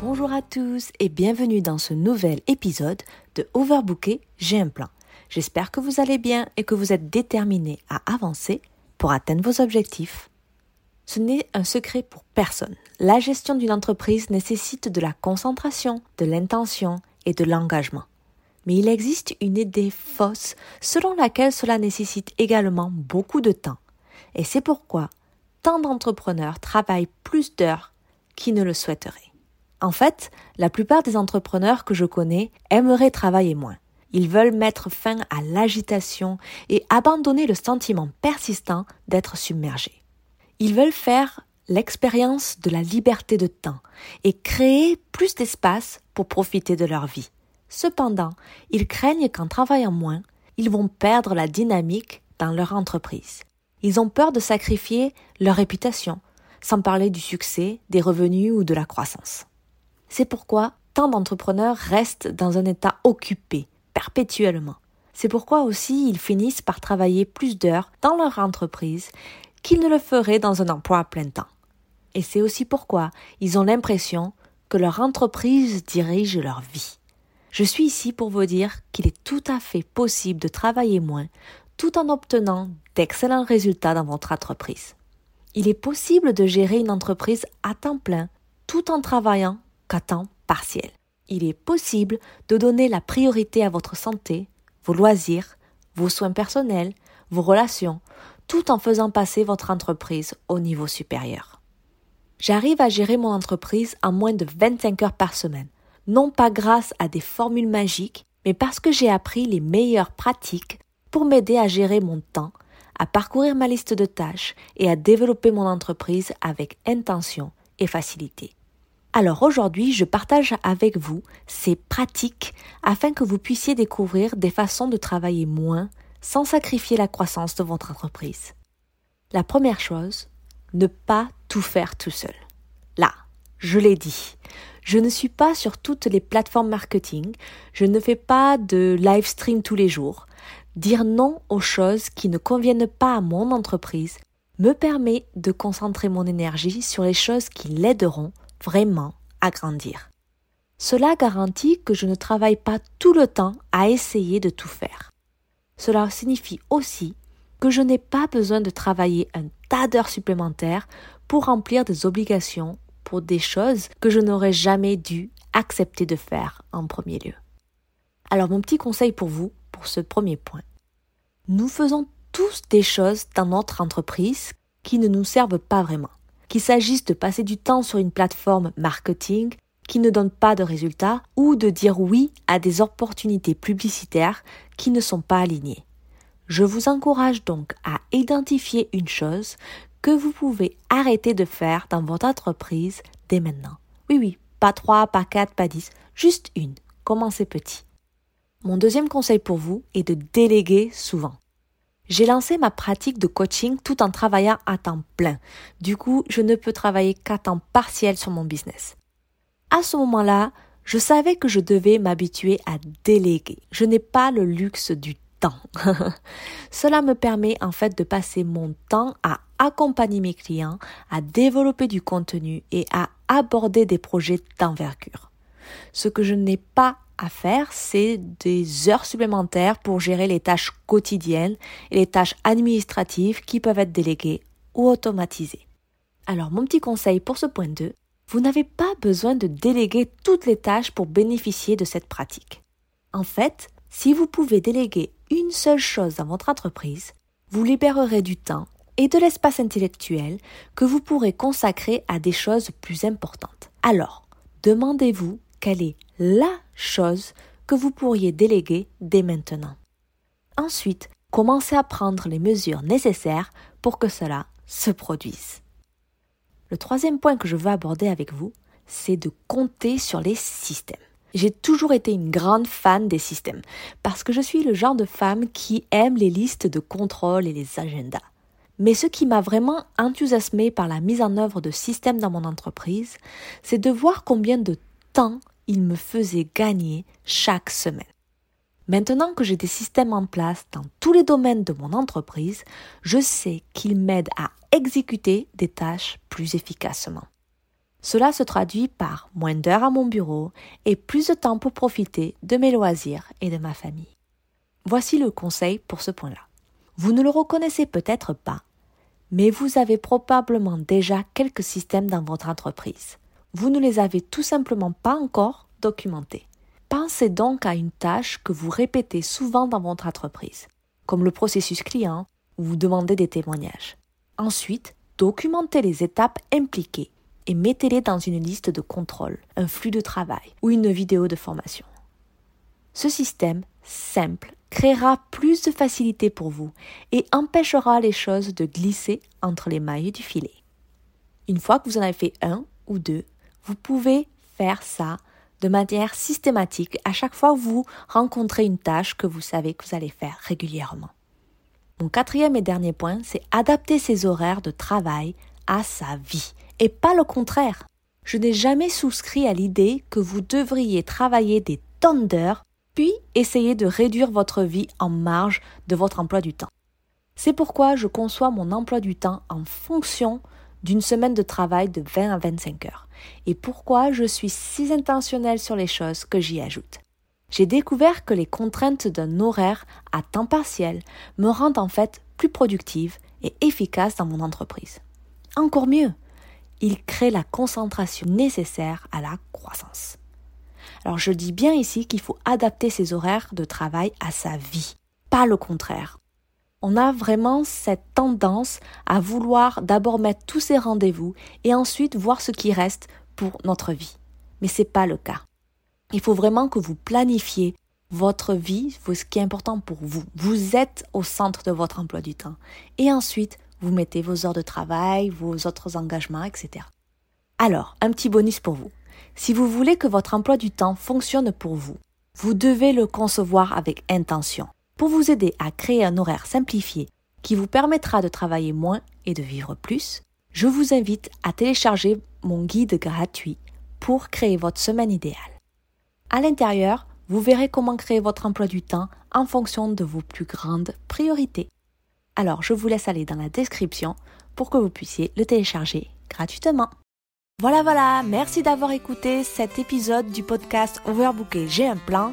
Bonjour à tous et bienvenue dans ce nouvel épisode de Overbooké, j'ai un plan. J'espère que vous allez bien et que vous êtes déterminés à avancer pour atteindre vos objectifs. Ce n'est un secret pour personne. La gestion d'une entreprise nécessite de la concentration, de l'intention et de l'engagement. Mais il existe une idée fausse selon laquelle cela nécessite également beaucoup de temps. Et c'est pourquoi tant d'entrepreneurs travaillent plus d'heures qu'ils ne le souhaiteraient. En fait, la plupart des entrepreneurs que je connais aimeraient travailler moins. Ils veulent mettre fin à l'agitation et abandonner le sentiment persistant d'être submergés. Ils veulent faire l'expérience de la liberté de temps et créer plus d'espace pour profiter de leur vie. Cependant, ils craignent qu'en travaillant moins, ils vont perdre la dynamique dans leur entreprise. Ils ont peur de sacrifier leur réputation, sans parler du succès, des revenus ou de la croissance. C'est pourquoi tant d'entrepreneurs restent dans un état occupé, perpétuellement. C'est pourquoi aussi ils finissent par travailler plus d'heures dans leur entreprise qu'ils ne le feraient dans un emploi à plein temps. Et c'est aussi pourquoi ils ont l'impression que leur entreprise dirige leur vie. Je suis ici pour vous dire qu'il est tout à fait possible de travailler moins tout en obtenant d'excellents résultats dans votre entreprise. Il est possible de gérer une entreprise à temps plein tout en travaillant qu'à temps partiel. Il est possible de donner la priorité à votre santé, vos loisirs, vos soins personnels, vos relations, tout en faisant passer votre entreprise au niveau supérieur. J'arrive à gérer mon entreprise en moins de 25 heures par semaine non pas grâce à des formules magiques, mais parce que j'ai appris les meilleures pratiques pour m'aider à gérer mon temps, à parcourir ma liste de tâches et à développer mon entreprise avec intention et facilité. Alors aujourd'hui, je partage avec vous ces pratiques afin que vous puissiez découvrir des façons de travailler moins sans sacrifier la croissance de votre entreprise. La première chose, ne pas tout faire tout seul. Là, je l'ai dit, je ne suis pas sur toutes les plateformes marketing, je ne fais pas de live stream tous les jours. Dire non aux choses qui ne conviennent pas à mon entreprise me permet de concentrer mon énergie sur les choses qui l'aideront vraiment à grandir. Cela garantit que je ne travaille pas tout le temps à essayer de tout faire. Cela signifie aussi que je n'ai pas besoin de travailler un tas d'heures supplémentaires pour remplir des obligations pour des choses que je n'aurais jamais dû accepter de faire en premier lieu. Alors mon petit conseil pour vous, pour ce premier point. Nous faisons tous des choses dans notre entreprise qui ne nous servent pas vraiment. Qu'il s'agisse de passer du temps sur une plateforme marketing qui ne donne pas de résultats ou de dire oui à des opportunités publicitaires qui ne sont pas alignées. Je vous encourage donc à identifier une chose que vous pouvez arrêter de faire dans votre entreprise dès maintenant. Oui, oui, pas trois, pas quatre, pas dix, juste une. Commencez petit. Mon deuxième conseil pour vous est de déléguer souvent. J'ai lancé ma pratique de coaching tout en travaillant à temps plein. Du coup, je ne peux travailler qu'à temps partiel sur mon business. À ce moment-là, je savais que je devais m'habituer à déléguer. Je n'ai pas le luxe du temps. Cela me permet en fait de passer mon temps à accompagner mes clients, à développer du contenu et à aborder des projets d'envergure. Ce que je n'ai pas à faire, c'est des heures supplémentaires pour gérer les tâches quotidiennes et les tâches administratives qui peuvent être déléguées ou automatisées. Alors mon petit conseil pour ce point 2, vous n'avez pas besoin de déléguer toutes les tâches pour bénéficier de cette pratique. En fait, si vous pouvez déléguer une seule chose dans votre entreprise, vous libérerez du temps et de l'espace intellectuel que vous pourrez consacrer à des choses plus importantes. Alors, demandez-vous quelle est la chose que vous pourriez déléguer dès maintenant. Ensuite, commencez à prendre les mesures nécessaires pour que cela se produise. Le troisième point que je veux aborder avec vous, c'est de compter sur les systèmes. J'ai toujours été une grande fan des systèmes parce que je suis le genre de femme qui aime les listes de contrôle et les agendas. Mais ce qui m'a vraiment enthousiasmé par la mise en œuvre de systèmes dans mon entreprise, c'est de voir combien de temps ils me faisaient gagner chaque semaine. Maintenant que j'ai des systèmes en place dans tous les domaines de mon entreprise, je sais qu'ils m'aident à exécuter des tâches plus efficacement. Cela se traduit par moins d'heures à mon bureau et plus de temps pour profiter de mes loisirs et de ma famille. Voici le conseil pour ce point-là. Vous ne le reconnaissez peut-être pas, mais vous avez probablement déjà quelques systèmes dans votre entreprise. Vous ne les avez tout simplement pas encore documentés. Pensez donc à une tâche que vous répétez souvent dans votre entreprise, comme le processus client ou vous demandez des témoignages. Ensuite, documentez les étapes impliquées et mettez-les dans une liste de contrôle, un flux de travail ou une vidéo de formation. Ce système, simple, créera plus de facilité pour vous et empêchera les choses de glisser entre les mailles du filet. Une fois que vous en avez fait un ou deux, vous pouvez faire ça de manière systématique à chaque fois que vous rencontrez une tâche que vous savez que vous allez faire régulièrement. Mon quatrième et dernier point, c'est adapter ses horaires de travail à sa vie et pas le contraire. Je n'ai jamais souscrit à l'idée que vous devriez travailler des tonnes d'heures, puis essayer de réduire votre vie en marge de votre emploi du temps. C'est pourquoi je conçois mon emploi du temps en fonction d'une semaine de travail de 20 à 25 heures, et pourquoi je suis si intentionnelle sur les choses que j'y ajoute? J'ai découvert que les contraintes d'un horaire à temps partiel me rendent en fait plus productive et efficace dans mon entreprise. Encore mieux, il crée la concentration nécessaire à la croissance. Alors je dis bien ici qu'il faut adapter ses horaires de travail à sa vie, pas le contraire. On a vraiment cette tendance à vouloir d'abord mettre tous ces rendez-vous et ensuite voir ce qui reste pour notre vie. Mais c'est pas le cas. Il faut vraiment que vous planifiez votre vie, ce qui est important pour vous. Vous êtes au centre de votre emploi du temps. Et ensuite, vous mettez vos heures de travail, vos autres engagements, etc. Alors, un petit bonus pour vous. Si vous voulez que votre emploi du temps fonctionne pour vous, vous devez le concevoir avec intention. Pour vous aider à créer un horaire simplifié qui vous permettra de travailler moins et de vivre plus, je vous invite à télécharger mon guide gratuit pour créer votre semaine idéale. À l'intérieur, vous verrez comment créer votre emploi du temps en fonction de vos plus grandes priorités. Alors je vous laisse aller dans la description pour que vous puissiez le télécharger gratuitement. Voilà voilà, merci d'avoir écouté cet épisode du podcast Overbooké, j'ai un plan.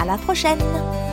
À la prochaine!